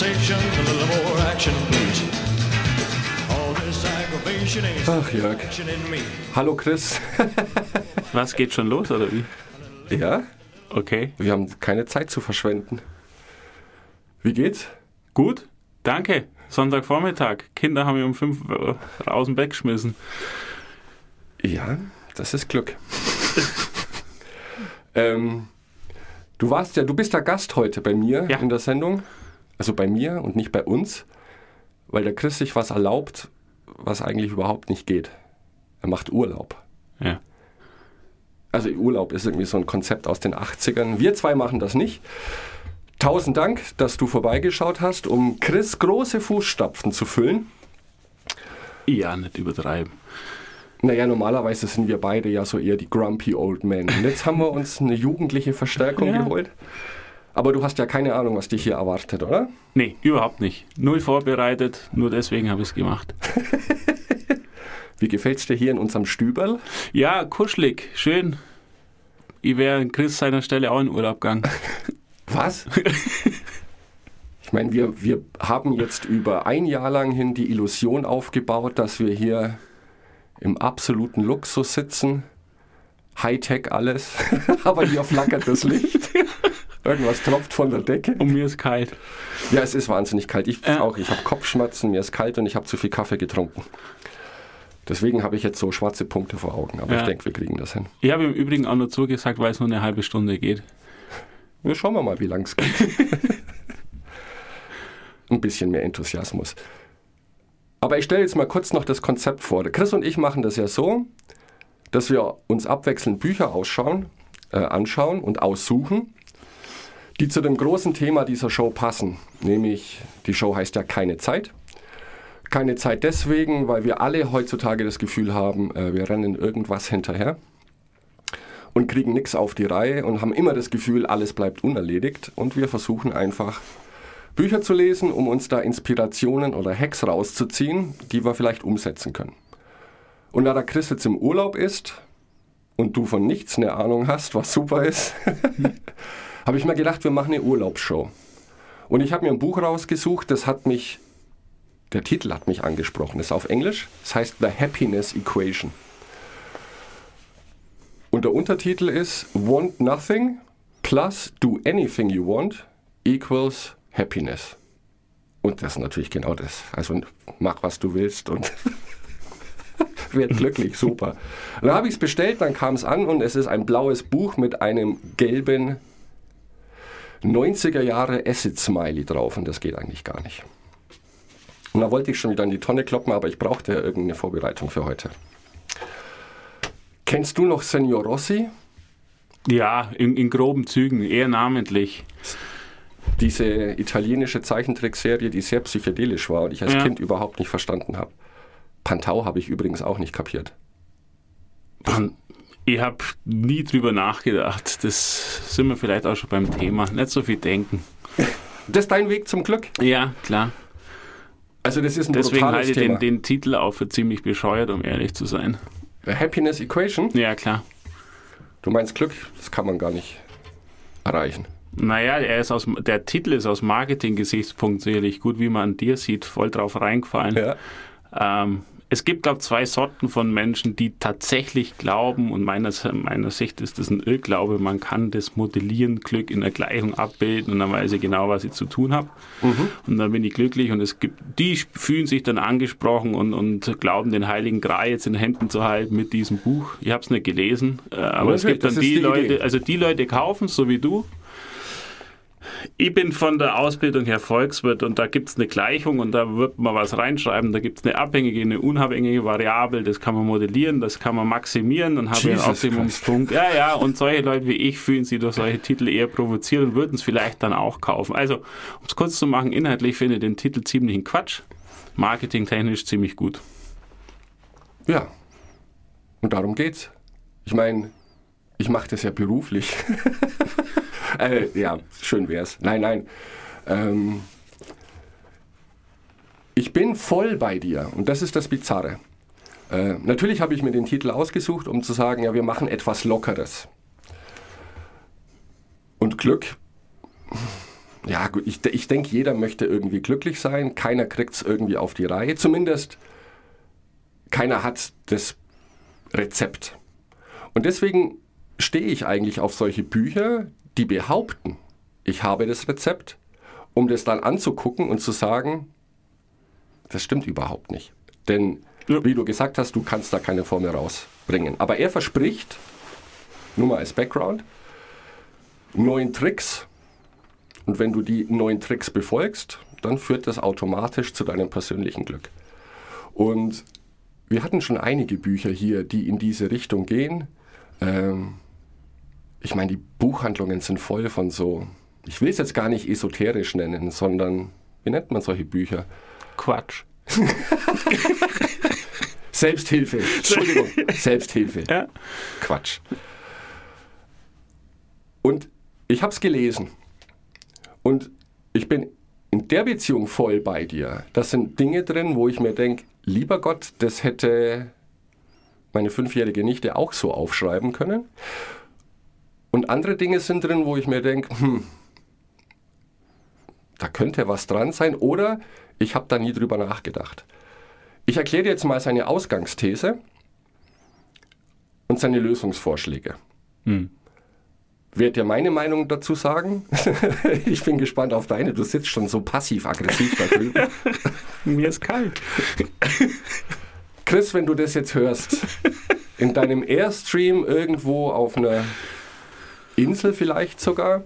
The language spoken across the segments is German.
conversation, a little more action, please. All this aggravation ain't Ach, Jörg. action in me. Hallo Chris. Was geht schon los oder wie? Ja, Okay. wir haben keine Zeit zu verschwenden. Wie geht's? Gut, danke. Sonntagvormittag. Kinder haben mich um fünf äh, aus dem Bett geschmissen. Ja, das ist Glück. ähm, du warst ja, du bist der Gast heute bei mir Ja. in der Sendung. Also bei mir und nicht bei uns, weil der Chris sich was erlaubt, was eigentlich überhaupt nicht geht. Er macht Urlaub. Ja. Also Urlaub ist irgendwie so ein Konzept aus den 80ern. Wir zwei machen das nicht. Tausend Dank, dass du vorbeigeschaut hast, um Chris große Fußstapfen zu füllen. Ja, nicht übertreiben. Naja, normalerweise sind wir beide ja so eher die grumpy old men. Und jetzt haben wir uns eine jugendliche Verstärkung Ja. geholt. Aber du hast ja keine Ahnung, was dich hier erwartet, oder? Nee, überhaupt nicht. Null vorbereitet, nur deswegen habe ich es gemacht. Wie gefällt's dir hier in unserem Stüberl? Ja, kuschelig, schön. Ich wäre Chris seiner Stelle auch in Urlaub gegangen. Was? Ich meine, wir, wir haben jetzt über ein Jahr lang hin die Illusion aufgebaut, dass wir hier im absoluten Luxus sitzen. Hightech alles. Aber hier flackert das Licht. Irgendwas tropft von der Decke. Und mir ist kalt. Ja, es ist wahnsinnig kalt. Ich Ja. auch. Ich habe Kopfschmerzen, mir ist kalt und ich habe zu viel Kaffee getrunken. Deswegen habe ich jetzt so schwarze Punkte vor Augen. Aber Ja. ich denke, wir kriegen das hin. Ich habe im Übrigen auch nur zugesagt, weil es nur eine halbe Stunde geht. Wir schauen wir mal, wie lang es geht. Ein bisschen mehr Enthusiasmus. Aber ich stelle jetzt mal kurz noch das Konzept vor. Chris und ich machen das ja so, dass wir uns abwechselnd Bücher ausschauen, äh, anschauen und aussuchen, die zu dem großen Thema dieser Show passen. Nämlich, die Show heißt ja Keine Zeit. Keine Zeit deswegen, weil wir alle heutzutage das Gefühl haben, äh, wir rennen irgendwas hinterher und kriegen nichts auf die Reihe und haben immer das Gefühl, alles bleibt unerledigt. Und wir versuchen einfach Bücher zu lesen, um uns da Inspirationen oder Hacks rauszuziehen, die wir vielleicht umsetzen können. Und da der Chris jetzt im Urlaub ist und du von nichts eine Ahnung hast, was super ist, habe ich mir gedacht, wir machen eine Urlaubsshow. Und ich habe mir ein Buch rausgesucht, das hat mich, der Titel hat mich angesprochen, das ist auf Englisch, das heißt The Happiness Equation. Und der Untertitel ist Want Nothing plus Do Anything You Want equals Happiness. Und das ist natürlich genau das. Also mach, was du willst und werd glücklich, super. Und dann habe ich es bestellt, dann kam es an und es ist ein blaues Buch mit einem gelben 90er Jahre Acid-Smiley drauf und das geht eigentlich gar nicht. Und da wollte ich schon wieder in die Tonne kloppen, aber ich brauchte ja irgendeine Vorbereitung für heute. Kennst du noch Senior Rossi? Ja, in, in groben Zügen, eher namentlich. Diese italienische Zeichentrickserie, die sehr psychedelisch war und ich als Ja. Kind überhaupt nicht verstanden habe. Pantau habe ich übrigens auch nicht kapiert. Und ich habe nie drüber nachgedacht. Das sind wir vielleicht auch schon beim Thema. Nicht so viel denken. Das ist dein Weg zum Glück. Ja, klar. Also das ist ein Deswegen halte ich den, den Titel auch für ziemlich bescheuert, um ehrlich zu sein. The Happiness Equation. Ja, klar. Du meinst Glück? Das kann man gar nicht erreichen. Naja, er ist aus, der Titel ist aus Marketing-Gesichtspunkt sicherlich gut, wie man an dir sieht, voll drauf reingefallen. Ja. Ähm, es gibt, glaube ich, zwei Sorten von Menschen, die tatsächlich glauben, und meiner, meiner Sicht ist das ein Irrglaube, man kann das Modellieren, Glück in der Gleichung abbilden und dann weiß ich genau, was ich zu tun habe. Und dann bin ich glücklich und es gibt, die fühlen sich dann angesprochen und, und glauben, den Heiligen Gral jetzt in Händen zu halten mit diesem Buch. Ich habe es nicht gelesen, äh, aber es Natürlich, gibt dann die, die Leute, also die Leute kaufen es, so wie du, ich bin von der Ausbildung her Volkswirt und da gibt es eine Gleichung und da wird man was reinschreiben. Da gibt es eine abhängige, eine unabhängige Variable, das kann man modellieren, das kann man maximieren, dann habe ich einen Optimumspunkt. Ja, ja, und solche Leute wie ich fühlen sich durch solche Titel eher provoziert und würden es vielleicht dann auch kaufen. Also, um es kurz zu machen, inhaltlich finde ich den Titel ziemlich ein Quatsch, marketingtechnisch ziemlich gut. Ja. Und darum geht's. Ich meine, ich mache das ja beruflich. äh, ja, schön wär's. Nein, nein. Ähm, ich bin voll bei dir und das ist das Bizarre. Äh, natürlich habe ich mir den Titel ausgesucht, um zu sagen, ja, wir machen etwas Lockeres. Und Glück, ja, gut, ich, ich denke, jeder möchte irgendwie glücklich sein. Keiner kriegt es irgendwie auf die Reihe. Zumindest keiner hat das Rezept. Und deswegen stehe ich eigentlich auf solche Bücher, die behaupten, ich habe das Rezept, um das dann anzugucken und zu sagen, das stimmt überhaupt nicht. Denn, ja. wie du gesagt hast, du kannst da keine Formel rausbringen. Aber er verspricht, nur mal als Background, neuen Tricks. Und wenn du die neuen Tricks befolgst, dann führt das automatisch zu deinem persönlichen Glück. Und wir hatten schon einige Bücher hier, die in diese Richtung gehen. Ähm, ich meine, die Buchhandlungen sind voll von so, ich will es jetzt gar nicht esoterisch nennen, sondern, wie nennt man solche Bücher? Quatsch. Selbsthilfe. Entschuldigung. Selbsthilfe. Ja. Quatsch. Und ich habe es gelesen. Und ich bin in der Beziehung voll bei dir. Das sind Dinge drin, wo ich mir denke, lieber Gott, das hätte meine fünfjährige Nichte auch so aufschreiben können. Und andere Dinge sind drin, wo ich mir denke, hm, da könnte was dran sein oder ich habe da nie drüber nachgedacht. Ich erkläre jetzt mal seine Ausgangsthese und seine Lösungsvorschläge. Hm. Werd dir meine Meinung dazu sagen? ich bin gespannt auf deine. Du sitzt schon so passiv-aggressiv da drüben. Mir ist kalt. Chris, wenn du das jetzt hörst, in deinem Airstream irgendwo auf einer Insel vielleicht sogar,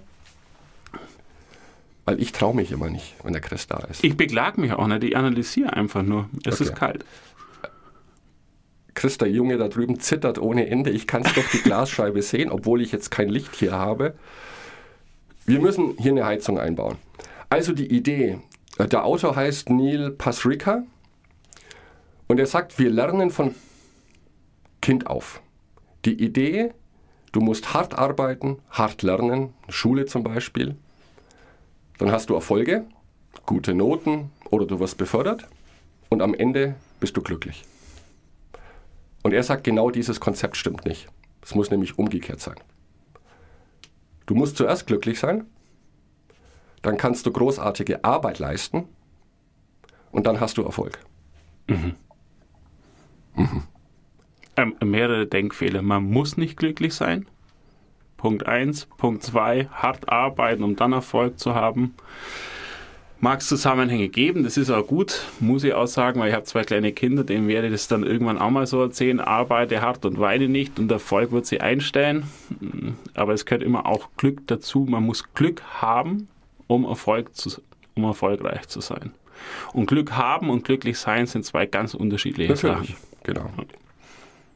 weil ich traue mich immer nicht, wenn der Chris da ist. Ich beklage mich auch nicht, ich analysiere einfach nur. Es okay. ist kalt. Chris, der Junge da drüben, zittert ohne Ende. Ich kann es durch die Glasscheibe sehen, obwohl ich jetzt kein Licht hier habe. Wir müssen hier eine Heizung einbauen. Also die Idee, äh, der Autor heißt Neil Pasrica und er sagt, wir lernen von Kind auf. Die Idee, du musst hart arbeiten, hart lernen, Schule zum Beispiel. Dann hast du Erfolge, gute Noten oder du wirst befördert und am Ende bist du glücklich. Und er sagt, genau dieses Konzept stimmt nicht. Es muss nämlich umgekehrt sein. Du musst zuerst glücklich sein, dann kannst du großartige Arbeit leisten und dann hast du Erfolg. Mhm. Mhm. Ähm, mehrere Denkfehler. Man muss nicht glücklich sein. Punkt 1. Punkt 2. Hart arbeiten, um dann Erfolg zu haben mag es Zusammenhänge geben, das ist auch gut, muss ich auch sagen, weil ich habe zwei kleine Kinder, denen werde ich das dann irgendwann auch mal so erzählen, arbeite hart und weine nicht und Erfolg wird sie einstellen. Aber es gehört immer auch Glück dazu. Man muss Glück haben, um, Erfolg zu, um erfolgreich zu sein. Und Glück haben und glücklich sein sind zwei ganz unterschiedliche Natürlich, Sachen. Genau.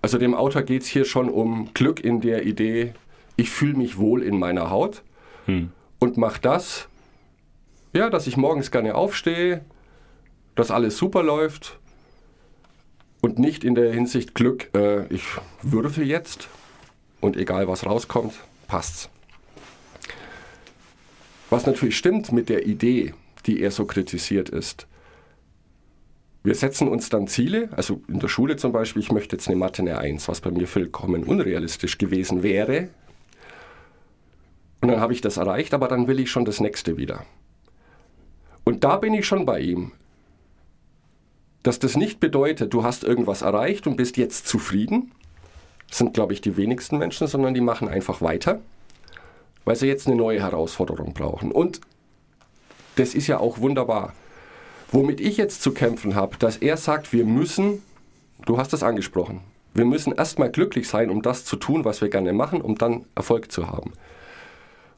Also dem Autor geht es hier schon um Glück in der Idee, ich fühle mich wohl in meiner Haut hm. und mache das, ja, dass ich morgens gerne aufstehe, dass alles super läuft und nicht in der Hinsicht Glück, äh, ich würfel jetzt und egal was rauskommt, passt's. Was natürlich stimmt mit der Idee, die er so kritisiert ist. Wir setzen uns dann Ziele, also in der Schule zum Beispiel, ich möchte jetzt eine Mathe eine 1, was bei mir vollkommen unrealistisch gewesen wäre. Und dann habe ich das erreicht, aber dann will ich schon das nächste wieder. Und da bin ich schon bei ihm. Dass das nicht bedeutet, du hast irgendwas erreicht und bist jetzt zufrieden. Sind, glaube ich, die wenigsten Menschen, sondern die machen einfach weiter, weil sie jetzt eine neue Herausforderung brauchen. Und das ist ja auch wunderbar. Womit ich jetzt zu kämpfen habe, dass er sagt, wir müssen, du hast es angesprochen, wir müssen erstmal glücklich sein, um das zu tun, was wir gerne machen, um dann Erfolg zu haben.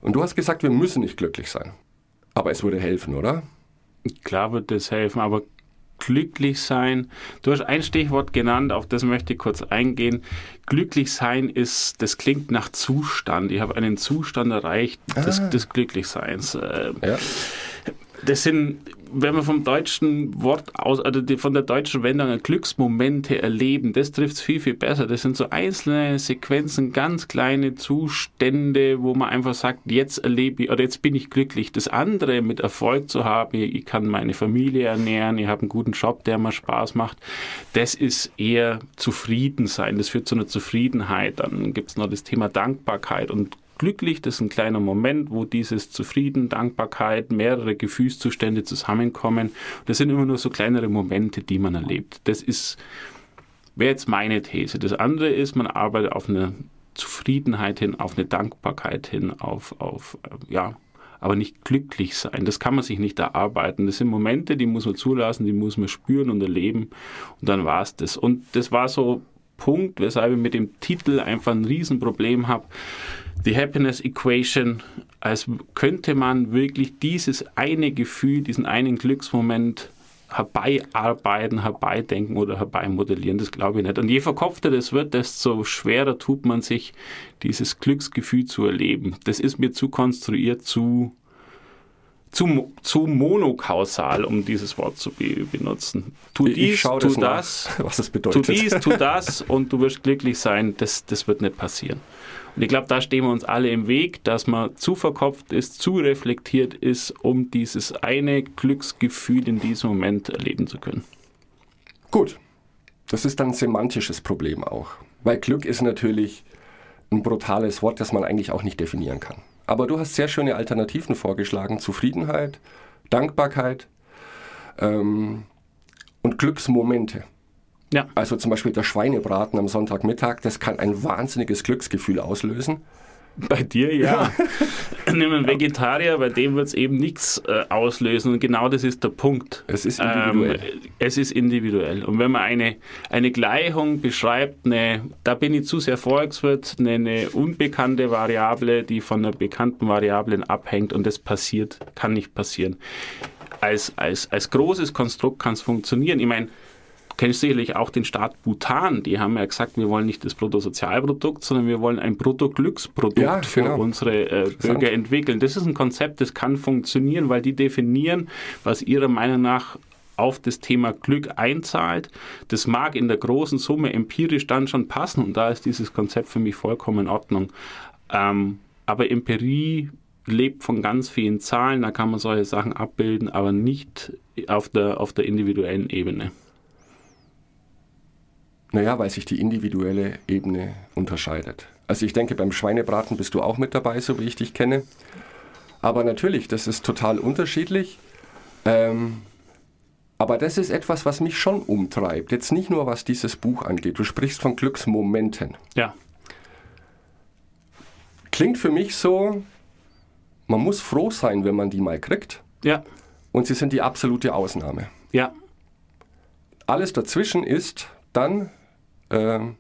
Und du hast gesagt, wir müssen nicht glücklich sein. Aber es würde helfen, oder? Klar wird das helfen, aber glücklich sein. Du hast ein Stichwort genannt, auf das möchte ich kurz eingehen. Glücklich sein ist, das klingt nach Zustand. Ich habe einen Zustand erreicht des, ah. des Glücklichseins. Ähm, ja. Das sind wenn wir vom deutschen Wort aus, also von der deutschen Wendung Glücksmomente erleben, das trifft es viel, viel besser. Das sind so einzelne Sequenzen, ganz kleine Zustände, wo man einfach sagt, jetzt erlebe ich oder jetzt bin ich glücklich. Das andere mit Erfolg zu haben, ich kann meine Familie ernähren, ich habe einen guten Job, der mir Spaß macht, das ist eher zufrieden sein. Das führt zu einer Zufriedenheit. Dann gibt es noch das Thema Dankbarkeit und glücklich, das ist ein kleiner Moment, wo dieses Zufrieden, Dankbarkeit, mehrere Gefühlszustände zusammenkommen. Das sind immer nur so kleinere Momente, die man erlebt. Das ist, wäre jetzt meine These. Das andere ist, man arbeitet auf eine Zufriedenheit hin, auf eine Dankbarkeit hin, auf, auf äh, ja, aber nicht glücklich sein. Das kann man sich nicht erarbeiten. Das sind Momente, die muss man zulassen, die muss man spüren und erleben und dann war es das. Und das war so Punkt, weshalb ich mit dem Titel einfach ein Riesenproblem habe. Die Happiness Equation, als könnte man wirklich dieses eine Gefühl, diesen einen Glücksmoment herbeiarbeiten, herbeidenken oder herbeimodellieren. Das glaube ich nicht. Und je verkopfter das wird, desto schwerer tut man sich, dieses Glücksgefühl zu erleben. Das ist mir zu konstruiert, zu, zu, zu monokausal, um dieses Wort zu be benutzen. Tu Ich- ich dies, schau tu das nach, das, was das tu bedeutet. dies, tu das und du wirst glücklich sein. Das, das wird nicht passieren. Und ich glaube, da stehen wir uns alle im Weg, dass man zu verkopft ist, zu reflektiert ist, um dieses eine Glücksgefühl in diesem Moment erleben zu können. Gut, das ist dann ein semantisches Problem auch. Weil Glück ist natürlich ein brutales Wort, das man eigentlich auch nicht definieren kann. Aber du hast sehr schöne Alternativen vorgeschlagen. Zufriedenheit, Dankbarkeit ähm, und Glücksmomente. Ja, Also zum Beispiel der Schweinebraten am Sonntagmittag, das kann ein wahnsinniges Glücksgefühl auslösen. Bei dir ja. Nimm einen Vegetarier, bei dem wird es eben nichts äh, auslösen. Und genau das ist der Punkt. Es ist individuell. Ähm, es ist individuell. Und wenn man eine, eine Gleichung beschreibt, eine, da bin ich zu sehr Volkswirt, eine, eine unbekannte Variable, die von einer bekannten Variablen abhängt und das passiert, kann nicht passieren. Als, als, als großes Konstrukt kann es funktionieren. Ich meine, kennst sicherlich auch den Staat Bhutan. Die haben ja gesagt, wir wollen nicht das Bruttosozialprodukt, sondern wir wollen ein Bruttoglücksprodukt Ja, für genau. unsere äh, Bürger entwickeln. Das ist ein Konzept, das kann funktionieren, weil die definieren, was ihrer Meinung nach auf das Thema Glück einzahlt. Das mag in der großen Summe empirisch dann schon passen und da ist dieses Konzept für mich vollkommen in Ordnung. Ähm, aber Empirie lebt von ganz vielen Zahlen, da kann man solche Sachen abbilden, aber nicht auf der, auf der individuellen Ebene. Naja, weil sich die individuelle Ebene unterscheidet. Also ich denke, beim Schweinebraten bist du auch mit dabei, so wie ich dich kenne. Aber natürlich, das ist total unterschiedlich. Ähm, aber das ist etwas, was mich schon umtreibt. Jetzt nicht nur, was dieses Buch angeht. Du sprichst von Glücksmomenten. Ja, Klingt für mich so, man muss froh sein, wenn man die mal kriegt. ja, Und sie sind die absolute Ausnahme. ja, Alles dazwischen ist dann ähm,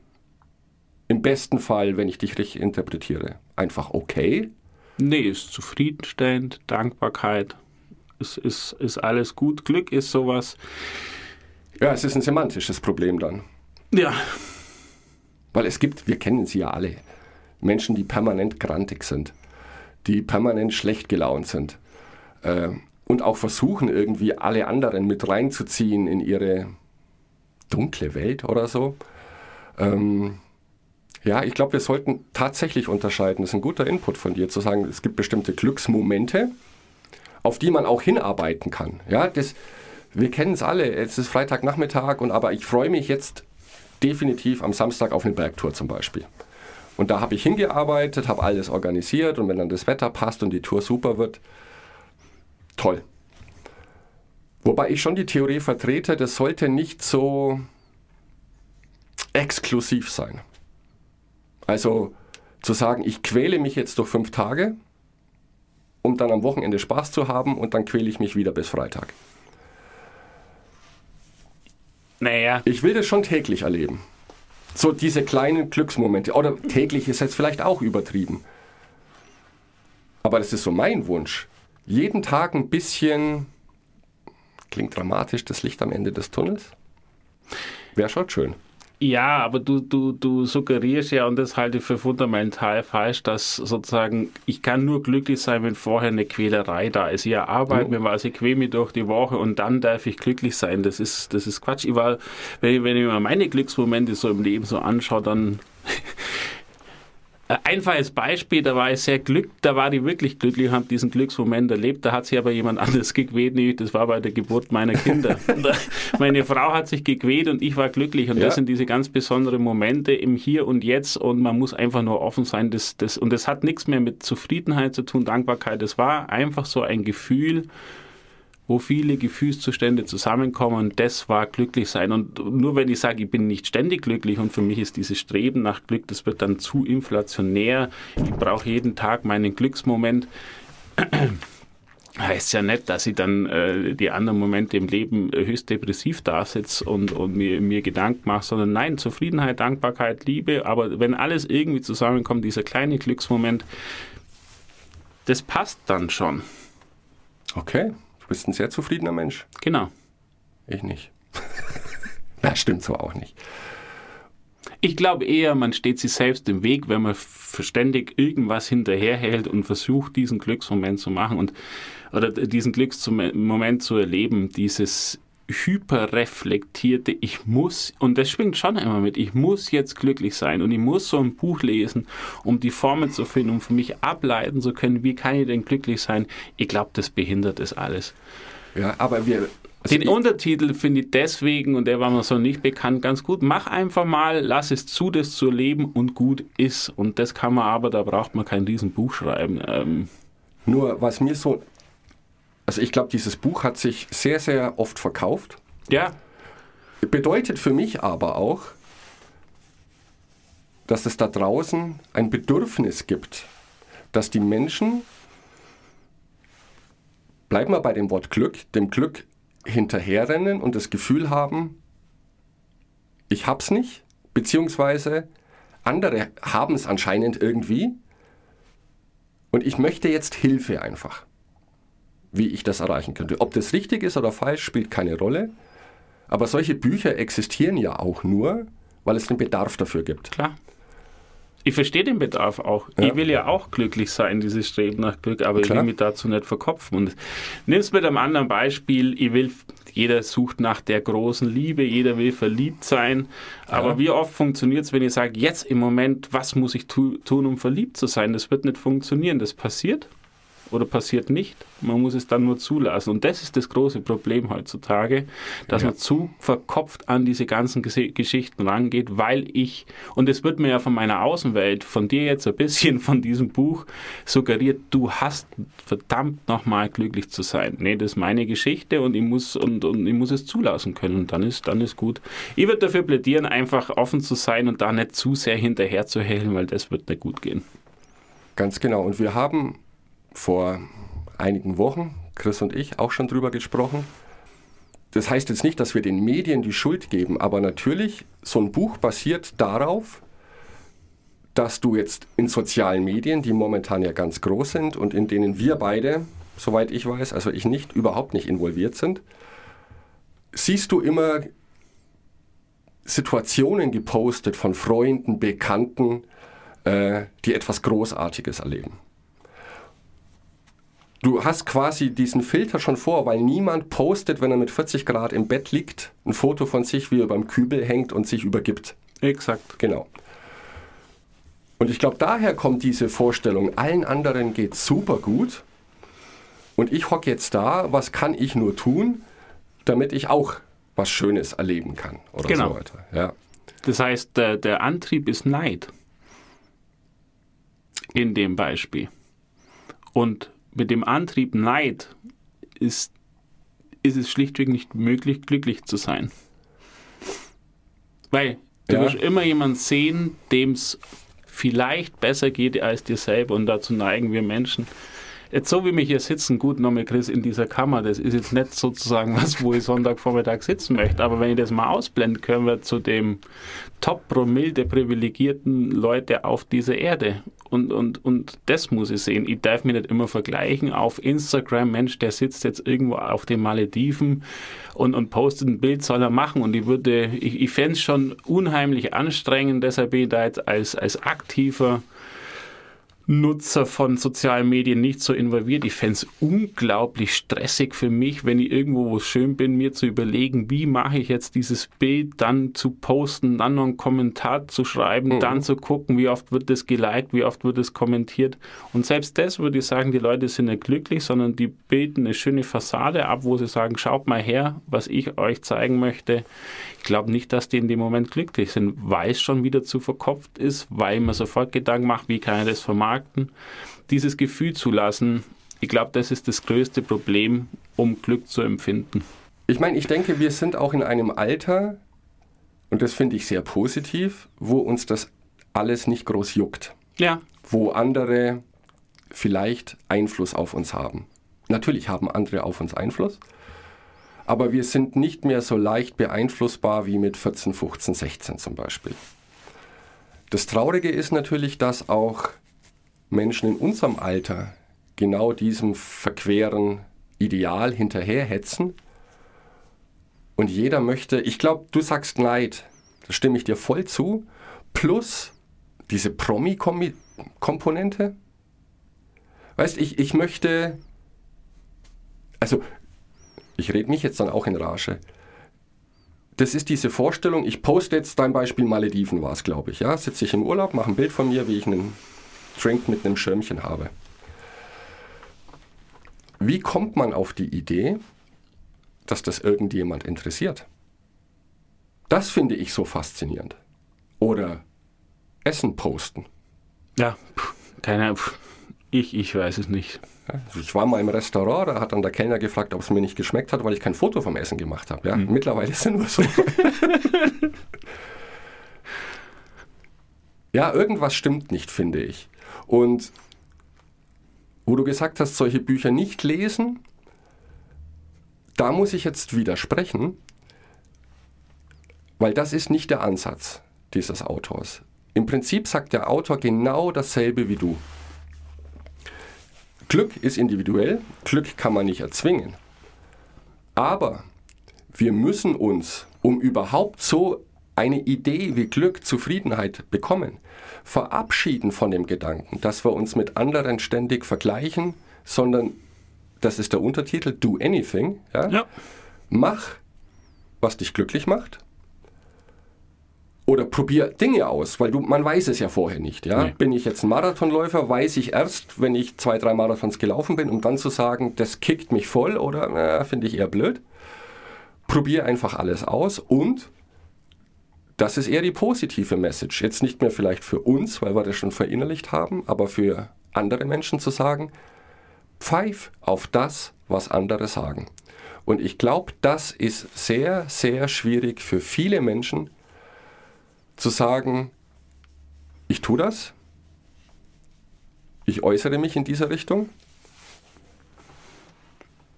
im besten Fall, wenn ich dich richtig interpretiere, einfach okay. Nee, ist zufriedenstellend, Dankbarkeit, ist, ist, ist alles gut. Glück ist sowas. Ja, es ist ein semantisches Problem dann. Ja, Weil es gibt, wir kennen sie ja alle, Menschen, die permanent grantig sind, die permanent schlecht gelaunt sind äh, und auch versuchen, irgendwie alle anderen mit reinzuziehen in ihre dunkle Welt oder so. Ähm, ja, ich glaube, wir sollten tatsächlich unterscheiden. Das ist ein guter Input von dir, zu sagen, es gibt bestimmte Glücksmomente, auf die man auch hinarbeiten kann. Ja, das, wir kennen es alle. Es ist Freitagnachmittag und aber ich freue mich jetzt definitiv am Samstag auf eine Bergtour zum Beispiel. Und da habe ich hingearbeitet, habe alles organisiert und wenn dann das Wetter passt und die Tour super wird, toll. Wobei ich schon die Theorie vertrete, das sollte nicht so exklusiv sein. Also zu sagen, ich quäle mich jetzt durch fünf Tage, um dann am Wochenende Spaß zu haben und dann quäle ich mich wieder bis Freitag. naja, Ich will das schon täglich erleben. So diese kleinen Glücksmomente. Oder täglich ist jetzt vielleicht auch übertrieben. Aber das ist so mein Wunsch. Jeden Tag ein bisschen, klingt dramatisch, das Licht am Ende des Tunnels. Wäre schon schön. Ja, aber du, du, du suggerierst ja, und das halte ich für fundamental falsch, dass sozusagen, ich kann nur glücklich sein, wenn vorher eine Quälerei da ist. Ich arbeite mir mal, also ich quäle mich durch die Woche und dann darf ich glücklich sein. Das ist, das ist Quatsch. Ich war, wenn ich, wenn ich mir meine Glücksmomente so im Leben so anschaue, dann einfaches Beispiel, da war ich sehr glücklich, da war ich wirklich glücklich und habe diesen Glücksmoment erlebt. Da hat sich aber jemand anderes gequält, nämlich das war bei der Geburt meiner Kinder. Meine Frau hat sich gequält und ich war glücklich. Und ja. das sind diese ganz besonderen Momente im Hier und Jetzt und man muss einfach nur offen sein. Das, das, und das hat nichts mehr mit Zufriedenheit zu tun, Dankbarkeit. Das war einfach so ein Gefühl, wo viele Gefühlszustände zusammenkommen das war glücklich sein. Und nur wenn ich sage, ich bin nicht ständig glücklich und für mich ist dieses Streben nach Glück, das wird dann zu inflationär. Ich brauche jeden Tag meinen Glücksmoment. Heißt ja nicht, dass ich dann äh, die anderen Momente im Leben höchst depressiv da sitze und, und mir, mir Gedanken mache, sondern nein, Zufriedenheit, Dankbarkeit, Liebe, aber wenn alles irgendwie zusammenkommt, dieser kleine Glücksmoment, das passt dann schon. Okay, bist ein sehr zufriedener Mensch. Genau. Ich nicht. das stimmt so auch nicht. Ich glaube eher, man steht sich selbst im Weg, wenn man verständig irgendwas hinterherhält und versucht, diesen Glücksmoment zu machen und oder diesen Glücksmoment zu erleben, dieses hyperreflektierte, ich muss, und das schwingt schon immer mit, ich muss jetzt glücklich sein und ich muss so ein Buch lesen, um die Formel zu finden, um für mich ableiten zu können, wie kann ich denn glücklich sein. Ich glaube, das behindert es alles. Ja, aber wir. Also Den Untertitel finde ich deswegen, und der war mir so nicht bekannt, ganz gut. Mach einfach mal, lass es zu, das zu erleben und gut ist. Und das kann man aber, da braucht man kein Riesenbuch schreiben. Ähm, Nur was mir so also ich glaube, dieses Buch hat sich sehr, sehr oft verkauft. Ja. Bedeutet für mich aber auch, dass es da draußen ein Bedürfnis gibt, dass die Menschen, bleiben wir bei dem Wort Glück, dem Glück hinterherrennen und das Gefühl haben, ich hab's nicht, beziehungsweise andere haben es anscheinend irgendwie und ich möchte jetzt Hilfe einfach wie ich das erreichen könnte. Ob das richtig ist oder falsch, spielt keine Rolle. Aber solche Bücher existieren ja auch nur, weil es den Bedarf dafür gibt. Klar. Ich verstehe den Bedarf auch. Ja. Ich will ja auch glücklich sein, dieses Streben nach Glück, aber Klar. ich will mich dazu nicht verkopfen. Und nimm es mit einem anderen Beispiel. Ich will, jeder sucht nach der großen Liebe, jeder will verliebt sein. Aber ja. wie oft funktioniert es, wenn ich sage, jetzt im Moment, was muss ich tu tun, um verliebt zu sein? Das wird nicht funktionieren. Das passiert oder passiert nicht. Man muss es dann nur zulassen. Und das ist das große Problem heutzutage, dass ja. man zu verkopft an diese ganzen Geschichten rangeht, weil ich, und es wird mir ja von meiner Außenwelt, von dir jetzt ein bisschen von diesem Buch suggeriert, du hast verdammt nochmal glücklich zu sein. Nee, das ist meine Geschichte und ich muss, und, und ich muss es zulassen können. Und dann ist, dann ist gut. Ich würde dafür plädieren, einfach offen zu sein und da nicht zu sehr hinterher zu hellen, weil das wird nicht gut gehen. Ganz genau. Und wir haben vor einigen Wochen, Chris und ich, auch schon drüber gesprochen. Das heißt jetzt nicht, dass wir den Medien die Schuld geben, aber natürlich, so ein Buch basiert darauf, dass du jetzt in sozialen Medien, die momentan ja ganz groß sind und in denen wir beide, soweit ich weiß, also ich nicht, überhaupt nicht involviert sind, siehst du immer Situationen gepostet von Freunden, Bekannten, äh, die etwas Großartiges erleben. Du hast quasi diesen Filter schon vor, weil niemand postet, wenn er mit 40 Grad im Bett liegt, ein Foto von sich, wie er beim Kübel hängt und sich übergibt. Exakt. Genau. Und ich glaube, daher kommt diese Vorstellung, allen anderen geht super gut und ich hocke jetzt da, was kann ich nur tun, damit ich auch was Schönes erleben kann oder genau. so weiter. Ja. Das heißt, der, der Antrieb ist Neid in dem Beispiel. Und mit dem Antrieb Neid ist, ist es schlichtweg nicht möglich, glücklich zu sein. Weil du ja. wirst immer jemanden sehen, dem es vielleicht besser geht als dir selber und dazu neigen wir Menschen. Jetzt so wie wir hier sitzen, gut nochmal Chris, in dieser Kammer, das ist jetzt nicht sozusagen was, wo ich Sonntagvormittag sitzen möchte, aber wenn ich das mal ausblende, können wir zu dem Top-Promille der privilegierten Leute auf dieser Erde. Und, und, und das muss ich sehen. Ich darf mich nicht immer vergleichen auf Instagram. Mensch, der sitzt jetzt irgendwo auf den Malediven und, und postet ein Bild, soll er machen. Und ich würde, ich, ich fände es schon unheimlich anstrengend. Deshalb bin ich da jetzt als, als aktiver Nutzer von sozialen Medien nicht so involviert. Ich fände es unglaublich stressig für mich, wenn ich irgendwo wo schön bin, mir zu überlegen, wie mache ich jetzt dieses Bild dann zu posten, dann noch einen Kommentar zu schreiben, mhm. dann zu gucken, wie oft wird das geliked, wie oft wird es kommentiert. Und selbst das würde ich sagen, die Leute sind nicht glücklich, sondern die bilden eine schöne Fassade ab, wo sie sagen, schaut mal her, was ich euch zeigen möchte. Ich glaube nicht, dass die in dem Moment glücklich sind, weil es schon wieder zu verkopft ist, weil man sofort Gedanken macht, wie kann ich das vermarkten. Dieses Gefühl zu lassen, ich glaube, das ist das größte Problem, um Glück zu empfinden. Ich meine, ich denke, wir sind auch in einem Alter, und das finde ich sehr positiv, wo uns das alles nicht groß juckt. Ja. Wo andere vielleicht Einfluss auf uns haben. Natürlich haben andere auf uns Einfluss, aber wir sind nicht mehr so leicht beeinflussbar wie mit 14, 15, 16 zum Beispiel. Das Traurige ist natürlich, dass auch Menschen in unserem Alter genau diesem verqueren Ideal hinterherhetzen. Und jeder möchte, ich glaube, du sagst Neid, da stimme ich dir voll zu, plus diese Promi-Komponente. Weißt, ich, ich möchte, also ich rede mich jetzt dann auch in Rage. Das ist diese Vorstellung, ich poste jetzt dein Beispiel Malediven war es, glaube ich. Ja? Sitze ich im Urlaub, mache ein Bild von mir, wie ich einen Drink mit einem Schirmchen habe. Wie kommt man auf die Idee, dass das irgendjemand interessiert? Das finde ich so faszinierend. Oder Essen posten. Ja, keine Ahnung. Ich, ich weiß es nicht. Ich war mal im Restaurant, da hat dann der Kellner gefragt, ob es mir nicht geschmeckt hat, weil ich kein Foto vom Essen gemacht habe. Ja? Mhm. Mittlerweile ist es nur so. ja, irgendwas stimmt nicht, finde ich. Und wo du gesagt hast, solche Bücher nicht lesen, da muss ich jetzt widersprechen, weil das ist nicht der Ansatz dieses Autors. Im Prinzip sagt der Autor genau dasselbe wie du. Glück ist individuell, Glück kann man nicht erzwingen. Aber wir müssen uns, um überhaupt so eine Idee wie Glück, Zufriedenheit bekommen, verabschieden von dem Gedanken, dass wir uns mit anderen ständig vergleichen, sondern, das ist der Untertitel, do anything, ja? ja. mach, was dich glücklich macht oder probier Dinge aus, weil du, man weiß es ja vorher nicht. Ja? Nee. Bin ich jetzt ein Marathonläufer, weiß ich erst, wenn ich zwei, drei Marathons gelaufen bin, um dann zu sagen, das kickt mich voll oder finde ich eher blöd. Probier einfach alles aus und das ist eher die positive Message. Jetzt nicht mehr vielleicht für uns, weil wir das schon verinnerlicht haben, aber für andere Menschen zu sagen, pfeif auf das, was andere sagen. Und ich glaube, das ist sehr, sehr schwierig für viele Menschen, zu sagen, ich tue das, ich äußere mich in dieser Richtung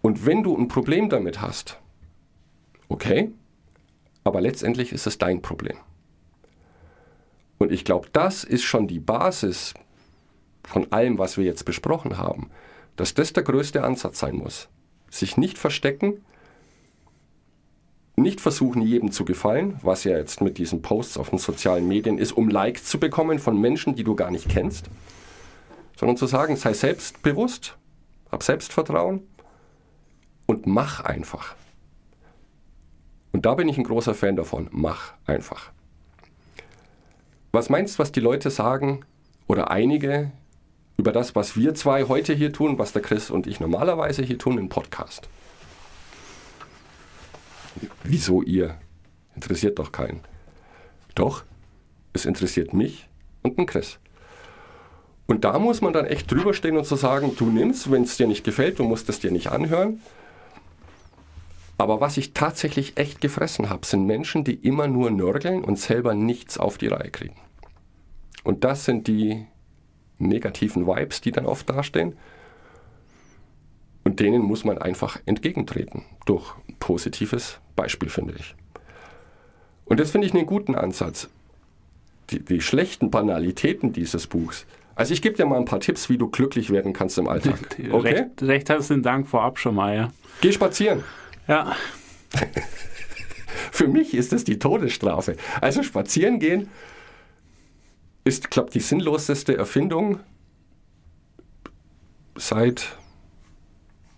und wenn du ein Problem damit hast, okay, aber letztendlich ist es dein Problem. Und ich glaube, das ist schon die Basis von allem, was wir jetzt besprochen haben, dass das der größte Ansatz sein muss. Sich nicht verstecken, nicht versuchen, jedem zu gefallen, was ja jetzt mit diesen Posts auf den sozialen Medien ist, um Likes zu bekommen von Menschen, die du gar nicht kennst, sondern zu sagen, sei selbstbewusst, hab Selbstvertrauen und mach einfach. Und da bin ich ein großer Fan davon, mach einfach. Was meinst du, was die Leute sagen oder einige über das, was wir zwei heute hier tun, was der Chris und ich normalerweise hier tun im Podcast? Wieso ihr? Interessiert doch keinen. Doch, es interessiert mich und den Chris. Und da muss man dann echt drüber stehen und zu so sagen, du nimmst, wenn es dir nicht gefällt, du musst es dir nicht anhören. Aber was ich tatsächlich echt gefressen habe, sind Menschen, die immer nur nörgeln und selber nichts auf die Reihe kriegen. Und das sind die negativen Vibes, die dann oft dastehen. Und denen muss man einfach entgegentreten durch positives Beispiel, finde ich. Und das finde ich einen guten Ansatz. Die, die, schlechten Banalitäten dieses Buchs. Also ich gebe dir mal ein paar Tipps, wie du glücklich werden kannst im Alltag. Okay? Recht, recht herzlichen Dank vorab schon mal, ja. Geh spazieren. Ja. Für mich ist das die Todesstrafe. Also spazieren gehen ist, glaube ich, die sinnloseste Erfindung seit,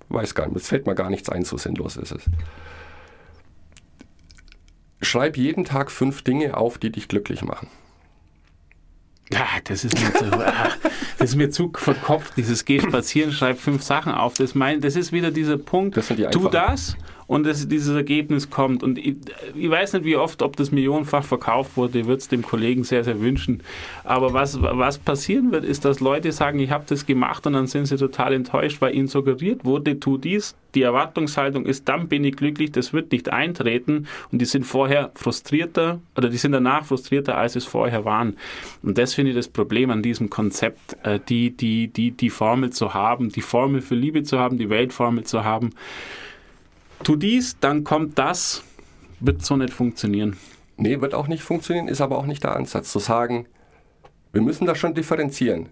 weiß gar nicht, es fällt mir gar nichts ein, so sinnlos ist es. Schreib jeden Tag fünf Dinge auf, die dich glücklich machen. Ja, das ist mir zu, ah, das ist mir zu verkopft, dieses Geh spazieren, schreib fünf Sachen auf. Das, mein, das ist wieder dieser Punkt, Das die tu das und das, dieses Ergebnis kommt. Und ich, ich weiß nicht, wie oft, ob das millionenfach verkauft wurde, ich würde es dem Kollegen sehr, sehr wünschen. Aber was, was passieren wird, ist, dass Leute sagen, ich habe das gemacht und dann sind sie total enttäuscht, weil ihnen suggeriert wurde, tu dies. Die Erwartungshaltung ist, dann bin ich glücklich, das wird nicht eintreten und die sind vorher frustrierter oder die sind danach frustrierter, als es vorher waren. Und das finde ich das Problem an diesem Konzept, äh, die, die, die, die Formel zu haben, die Formel für Liebe zu haben, die Weltformel zu haben. Tu dies, dann kommt das, wird so nicht funktionieren. Nee, wird auch nicht funktionieren, ist aber auch nicht der Ansatz. Zu sagen, wir müssen da schon differenzieren.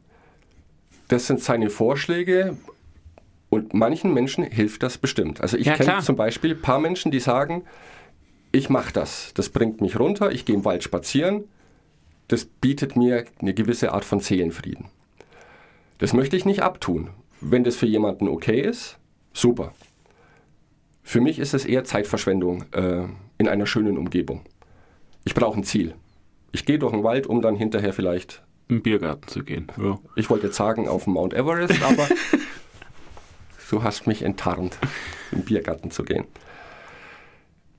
Das sind seine Vorschläge und manchen Menschen hilft das bestimmt. Also ich Ja, kenne zum Beispiel ein paar Menschen, die sagen, ich mache das, das bringt mich runter, ich gehe im Wald spazieren, das bietet mir eine gewisse Art von Seelenfrieden. Das möchte ich nicht abtun. Wenn das für jemanden okay ist, super. Für mich ist es eher Zeitverschwendung äh, in einer schönen Umgebung. Ich brauche ein Ziel. Ich gehe durch den Wald, um dann hinterher vielleicht, Im Biergarten zu gehen. Ja. ich wollte jetzt sagen, auf den Mount Everest, aber du hast mich enttarnt, im Biergarten zu gehen.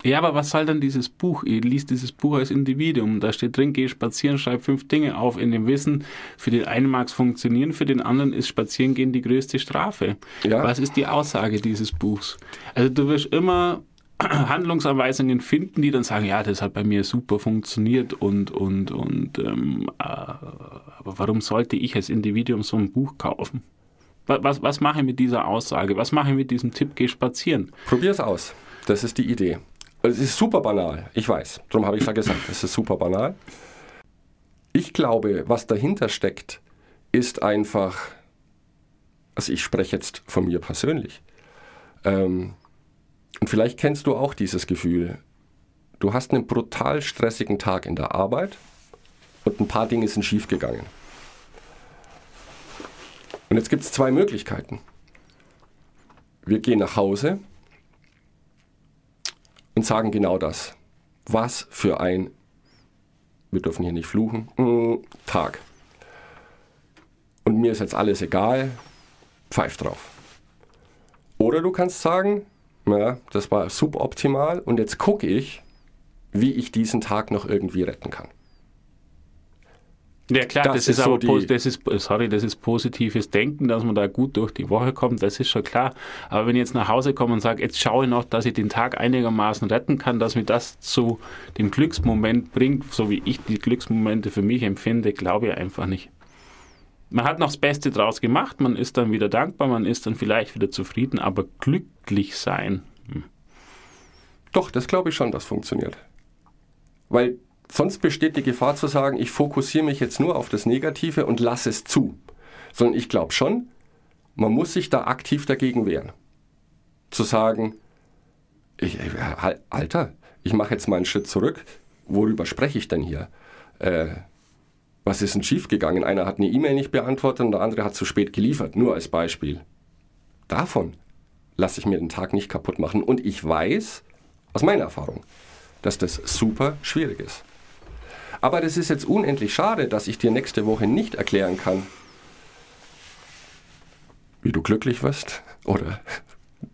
Ja, aber was soll dann dieses Buch? Ihr liest dieses Buch als Individuum. Da steht drin, geh spazieren, schreib fünf Dinge auf in dem Wissen. Für den einen mag es funktionieren, für den anderen ist Spazierengehen die größte Strafe. Ja. Was ist die Aussage dieses Buchs? Also du wirst immer Handlungsanweisungen finden, die dann sagen, ja, das hat bei mir super funktioniert und und und ähm, äh, aber warum sollte ich als Individuum so ein Buch kaufen? Was, was, was mache ich mit dieser Aussage? Was mache ich mit diesem Tipp, geh spazieren? Probier's aus. Das ist die Idee. Es ist super banal, ich weiß. Darum habe ich es ja gesagt, es ist super banal. Ich glaube, was dahinter steckt, ist einfach, also ich spreche jetzt von mir persönlich. Ähm, und vielleicht kennst du auch dieses Gefühl. Du hast einen brutal stressigen Tag in der Arbeit und ein paar Dinge sind schiefgegangen. Und jetzt gibt es zwei Möglichkeiten. Wir gehen nach Hause und sagen genau das. Was für ein, wir dürfen hier nicht fluchen, mm, Tag. Und mir ist jetzt alles egal, pfeif drauf. Oder du kannst sagen, ja, das war suboptimal und jetzt gucke ich, wie ich diesen Tag noch irgendwie retten kann. Ja klar, Das das, ist ist, so aber pos- das ist, sorry, das ist positives Denken, dass man da gut durch die Woche kommt, das ist schon klar. Aber wenn ich jetzt nach Hause komme und sage, jetzt schaue ich noch, dass ich den Tag einigermaßen retten kann, dass mir das zu dem Glücksmoment bringt, so wie ich die Glücksmomente für mich empfinde, glaube ich einfach nicht. Man hat noch das Beste draus gemacht, man ist dann wieder dankbar, man ist dann vielleicht wieder zufrieden, aber glücklich sein, Doch, das glaube ich schon, das funktioniert. Weil sonst besteht die Gefahr zu sagen, ich fokussiere mich jetzt nur auf das Negative und lasse es zu. Sondern ich glaube schon, man muss sich da aktiv dagegen wehren. Zu sagen, ich, Al- Alter, ich mache jetzt mal einen Schritt zurück. Worüber spreche ich denn hier? Äh, was ist denn schiefgegangen? Einer hat eine E-Mail nicht beantwortet und der andere hat zu spät geliefert. Nur als Beispiel. Davon lasse ich mir den Tag nicht kaputt machen. Und ich weiß, aus meiner Erfahrung, dass das super schwierig ist. Aber das ist jetzt unendlich schade, dass ich dir nächste Woche nicht erklären kann, wie du glücklich wirst. Oder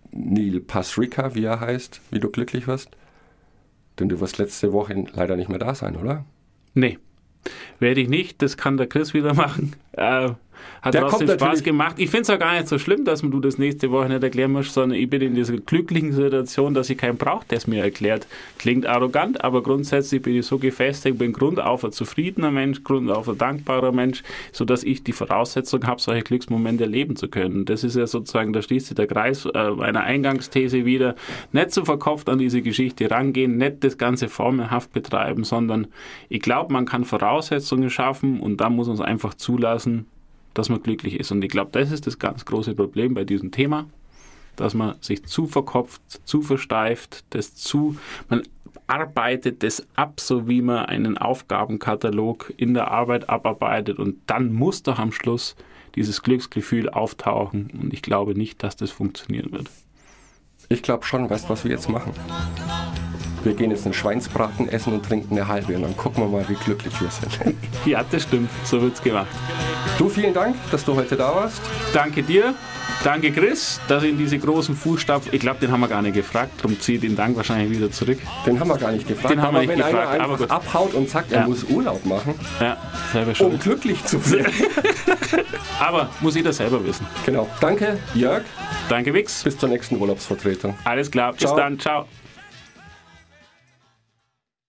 Neil Pasrica, wie er heißt, wie du glücklich wirst. Denn du wirst letzte Woche leider nicht mehr da sein, oder? Nee. Werde ich nicht, das kann der Chris wieder machen. Äh, hat Der trotzdem Spaß gemacht. Ich finde es auch gar nicht so schlimm, dass du das nächste Woche nicht erklären musst, sondern ich bin in dieser glücklichen Situation, dass ich keinen brauche, der es mir erklärt. Klingt arrogant, aber grundsätzlich bin ich so gefestigt, bin grundauf ein zufriedener Mensch, grundauf ein dankbarer Mensch, sodass ich die Voraussetzung habe, solche Glücksmomente erleben zu können. Das ist ja sozusagen, da schließt sich der Kreis äh, meiner Eingangsthese wieder. Nicht so verkopft an diese Geschichte rangehen, nicht das Ganze formelhaft betreiben, sondern ich glaube, man kann Voraussetzungen schaffen und dann muss man es einfach zulassen, dass man glücklich ist. Und ich glaube, das ist das ganz große Problem bei diesem Thema, dass man sich zu verkopft, zu versteift, das zu, man arbeitet das ab, so wie man einen Aufgabenkatalog in der Arbeit abarbeitet und dann muss doch am Schluss dieses Glücksgefühl auftauchen. Und ich glaube nicht, dass das funktionieren wird. Ich glaube schon, weißt du, was wir jetzt machen? Wir gehen jetzt einen Schweinsbraten essen und trinken eine halbe und dann gucken wir mal, wie glücklich wir sind. Ja, das stimmt. So wird's gemacht. Du, vielen Dank, dass du heute da warst. Danke dir. Danke, Chris, dass in diese großen Fußstapfen, ich glaube, den haben wir gar nicht gefragt, darum ziehe ich den Dank wahrscheinlich wieder zurück. Den haben wir gar nicht gefragt. Den haben wir nicht wenn gefragt, einer aber einfach gut. abhaut und sagt, er Ja. muss Urlaub machen, Ja, selber um schon. glücklich zu werden. Aber muss jeder selber wissen. genau. Danke, Jörg. Danke, Wix. Bis zur nächsten Urlaubsvertretung. Alles klar. Bis Ciao. dann. Ciao.